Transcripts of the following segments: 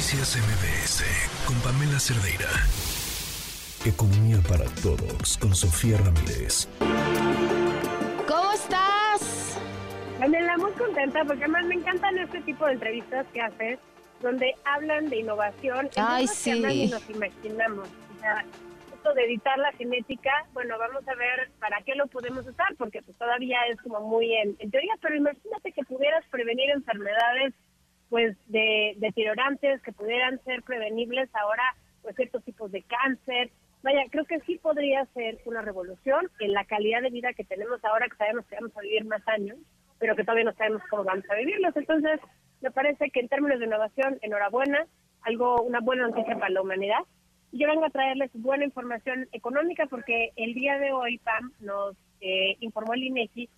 Noticias MBS con Pamela Cerdeira. Economía para todos con Sofía Ramírez. ¿Cómo estás? Pamela, muy contenta porque además me encantan este tipo de entrevistas que haces donde hablan de innovación. Ay, sí. Que nos imaginamos. O sea, esto de editar la genética, bueno, vamos a ver para qué lo podemos usar, porque pues todavía es como muy en, en teoría, pero imagínate que pudieras prevenir enfermedades pues de deteriorantes que pudieran ser prevenibles ahora, pues ciertos tipos de cáncer. Vaya, creo que sí podría ser una revolución en la calidad de vida que tenemos ahora, que sabemos que vamos a vivir más años, pero que todavía no sabemos cómo vamos a vivirlos. Entonces, me parece que en términos de innovación, enhorabuena, algo, una buena noticia para la humanidad. Yo vengo a traerles buena información económica porque el día de hoy, Pam, nos eh, informó el INEGI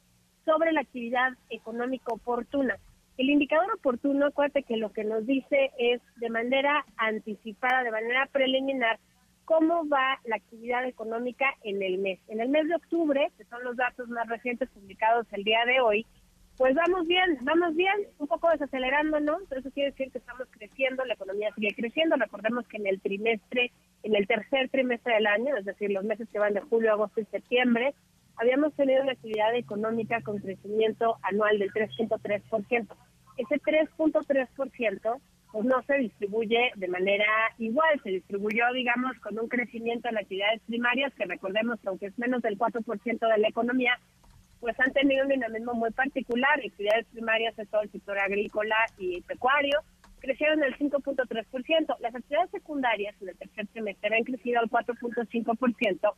sobre la actividad económica oportuna. El indicador oportuno, acuérdate que lo que nos dice es de manera anticipada, de manera preliminar, cómo va la actividad económica en el mes. En el mes de octubre, que son los datos más recientes publicados el día de hoy, pues vamos bien, vamos bien, un poco desacelerándonos, eso quiere decir que estamos creciendo, la economía sigue creciendo, recordemos que en el trimestre, en el tercer trimestre del año, es decir, los meses que van de julio, agosto y septiembre, habíamos tenido una actividad económica con crecimiento anual del 3.3%. Ese 3.3% pues no se distribuye de manera igual, se distribuyó, digamos, con un crecimiento en actividades primarias, que recordemos que aunque es menos del 4% de la economía, pues han tenido un dinamismo muy particular. Actividades primarias de todo el sector agrícola y pecuario crecieron el 5.3%. Las actividades secundarias en el tercer trimestre han crecido al 4.5%.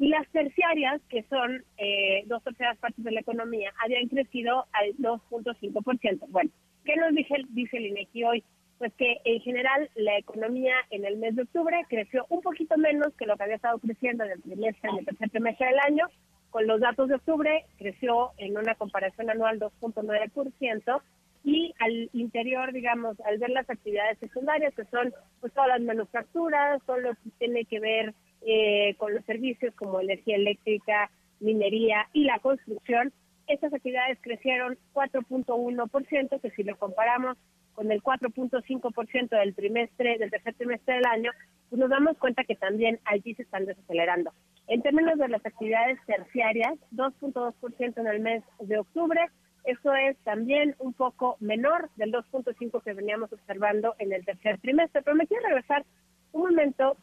Y las terciarias, que son eh, dos terceras partes de la economía, habían crecido al 2.5%. Bueno, ¿qué nos dice, dice el INEGI hoy? Pues que en general la economía en el mes de octubre creció un poquito menos que lo que había estado creciendo en el trimestre, en el tercer trimestre del año. Con los datos de octubre creció en una comparación anual 2.9% y al interior, digamos, al ver las actividades secundarias, que son pues todas las manufacturas, todo lo que tiene que ver eh, con los servicios como energía eléctrica, minería y la construcción, estas actividades crecieron 4.1%, que si lo comparamos con el 4.5% del trimestre, del tercer trimestre del año, pues nos damos cuenta que también allí se están desacelerando. En términos de las actividades terciarias, 2.2% en el mes de octubre, eso es también un poco menor del 2.5 que veníamos observando en el tercer trimestre. Pero me quiero regresar un momento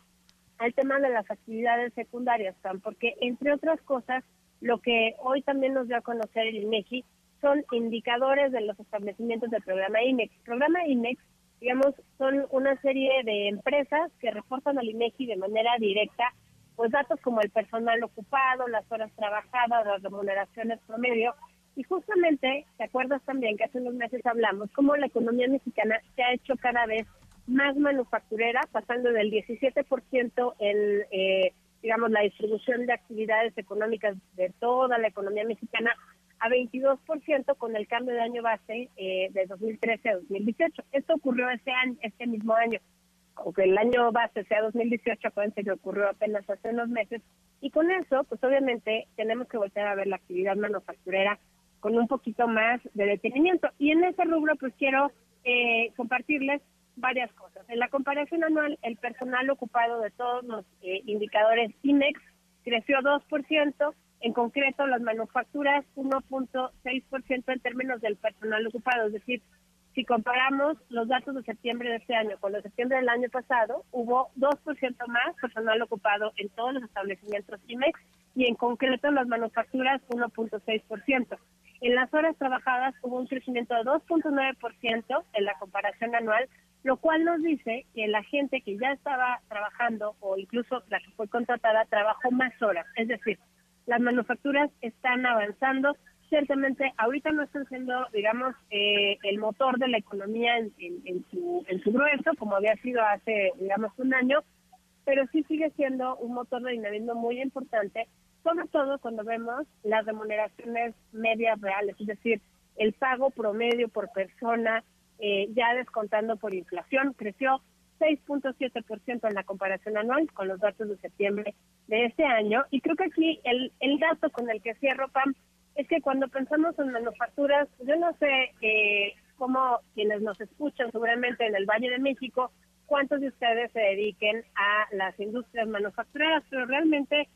al tema de las actividades secundarias, porque entre otras cosas, lo que hoy también nos dio a conocer el INEGI son indicadores de los establecimientos del programa INEX. El programa INEX, digamos, son una serie de empresas que reportan al INEGI de manera directa, pues datos como el personal ocupado, las horas trabajadas, las remuneraciones promedio, y justamente, ¿te acuerdas también que hace unos meses hablamos cómo la economía mexicana se ha hecho cada vez más manufacturera, pasando del 17% en, eh, digamos, la distribución de actividades económicas de toda la economía mexicana a 22% con el cambio de año base eh, de 2013 a 2018. Esto ocurrió este año, este mismo año. Aunque el año base sea 2018, acuérdense que ocurrió apenas hace unos meses. Y con eso, pues obviamente tenemos que volver a ver la actividad manufacturera con un poquito más de detenimiento. Y en ese rubro, pues quiero eh, compartirles varias cosas. En la comparación anual, el personal ocupado de todos los eh, indicadores INEX creció 2%, en concreto las manufacturas 1.6% en términos del personal ocupado, es decir, si comparamos los datos de septiembre de este año con los de septiembre del año pasado, hubo 2% más personal ocupado en todos los establecimientos IMEX y en concreto las manufacturas 1.6%. En las horas trabajadas hubo un crecimiento de 2.9% en la comparación anual, lo cual nos dice que la gente que ya estaba trabajando o incluso la que fue contratada trabajó más horas. Es decir, las manufacturas están avanzando. Ciertamente, ahorita no están siendo, digamos, eh, el motor de la economía en, su, en su grueso, como había sido hace, digamos, un año, pero sí sigue siendo un motor de dinamismo muy importante, sobre todo cuando vemos las remuneraciones medias reales, es decir, el pago promedio por persona eh, ya descontando por inflación, creció 6.7% en la comparación anual con los datos de septiembre de este año. Y creo que aquí el, el dato con el que cierro, Pam, es que cuando pensamos en manufacturas, yo no sé eh, como quienes nos escuchan seguramente en el Valle de México, cuántos de ustedes se dediquen a las industrias manufactureras, pero realmente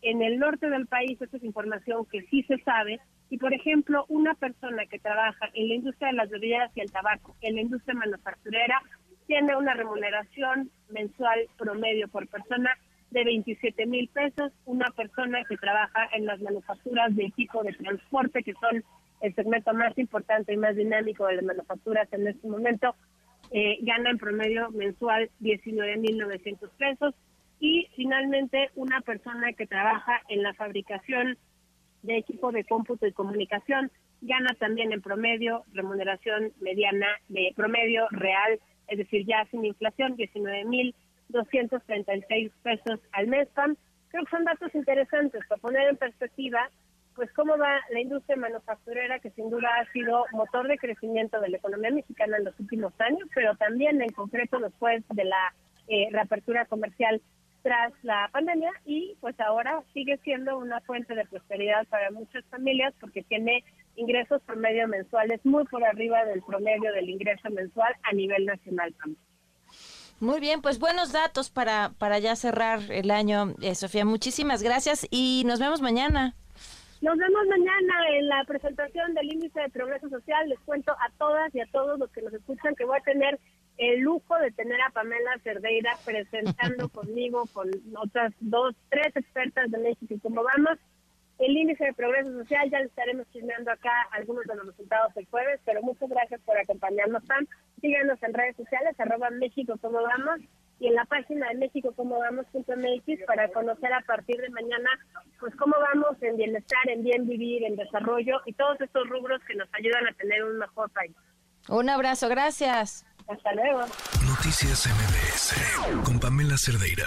en el norte del país esta es información que sí se sabe. Y por ejemplo, una persona que trabaja en la industria de las bebidas y el tabaco, en la industria manufacturera, tiene una remuneración mensual promedio por persona de 27 mil pesos. Una persona que trabaja en las manufacturas de equipo de transporte, que son el segmento más importante y más dinámico de las manufacturas en este momento, eh, gana en promedio mensual 19.900 pesos. Y finalmente, una persona que trabaja en la fabricación de equipo de cómputo y comunicación gana también en promedio remuneración mediana de promedio real, es decir, ya sin inflación, 19.236 pesos al mes. Creo que son datos interesantes para poner en perspectiva pues cómo va la industria manufacturera, que sin duda ha sido motor de crecimiento de la economía mexicana en los últimos años, pero también en concreto después de la eh, reapertura comercial tras la pandemia y pues ahora sigue siendo una fuente de prosperidad para muchas familias porque tiene ingresos promedio mensuales muy por arriba del promedio del ingreso mensual a nivel nacional también. Muy bien, pues buenos datos para, para ya cerrar el año, eh, Sofía. Muchísimas gracias y nos vemos mañana. Nos vemos mañana en la presentación del índice de progreso social. Les cuento a todas y a todos los que nos escuchan que voy a tener el lujo de tener a Pamela Cerdeira presentando conmigo, con otras dos, tres expertas de México y cómo vamos. El índice de progreso social, ya les estaremos chismeando acá algunos de los resultados el jueves, pero muchas gracias por acompañarnos, Pam. Síganos en redes sociales, arroba México cómo vamos, y en la página de México cómo vamos.mx para conocer a partir de mañana pues cómo vamos en bienestar, en bien vivir, en desarrollo y todos estos rubros que nos ayudan a tener un mejor país. Un abrazo, gracias. Hasta luego. Noticias MBS con Pamela Cerdeira.